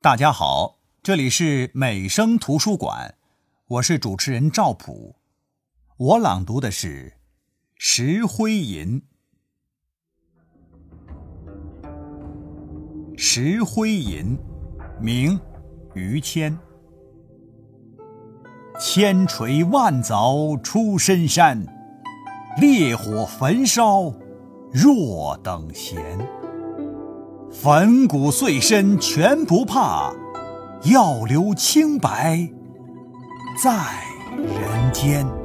大家好，这里是美声图书馆，我是主持人赵普。我朗读的是《石灰吟》。《石灰吟》，明，于谦。千锤万凿出深山，烈火焚烧若等闲。粉骨碎身全不怕，要留清白在人间。